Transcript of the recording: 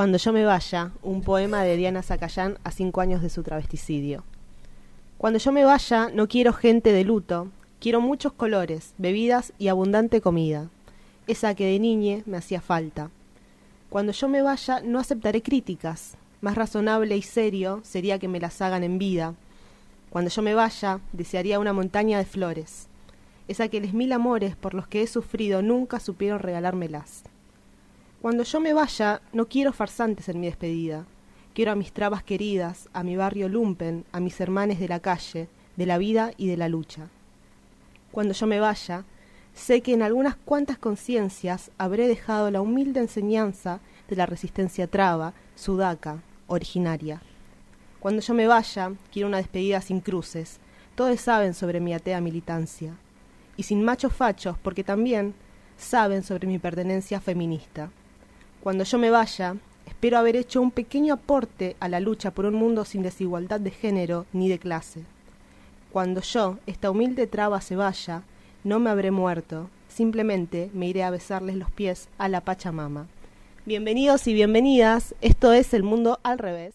Cuando yo me vaya, un poema de Diana Zacayán a cinco años de su travesticidio. Cuando yo me vaya, no quiero gente de luto, quiero muchos colores, bebidas y abundante comida, esa que de niñe me hacía falta. Cuando yo me vaya, no aceptaré críticas, más razonable y serio sería que me las hagan en vida. Cuando yo me vaya, desearía una montaña de flores, esa que les mil amores por los que he sufrido nunca supieron regalármelas. Cuando yo me vaya, no quiero farsantes en mi despedida. Quiero a mis trabas queridas, a mi barrio lumpen, a mis hermanes de la calle, de la vida y de la lucha. Cuando yo me vaya, sé que en algunas cuantas conciencias habré dejado la humilde enseñanza de la resistencia traba, sudaca, originaria. Cuando yo me vaya, quiero una despedida sin cruces. Todos saben sobre mi atea militancia. Y sin machos fachos, porque también saben sobre mi pertenencia feminista. Cuando yo me vaya, espero haber hecho un pequeño aporte a la lucha por un mundo sin desigualdad de género ni de clase. Cuando yo, esta humilde traba, se vaya, no me habré muerto, simplemente me iré a besarles los pies a la Pachamama. Bienvenidos y bienvenidas, esto es El Mundo al Revés.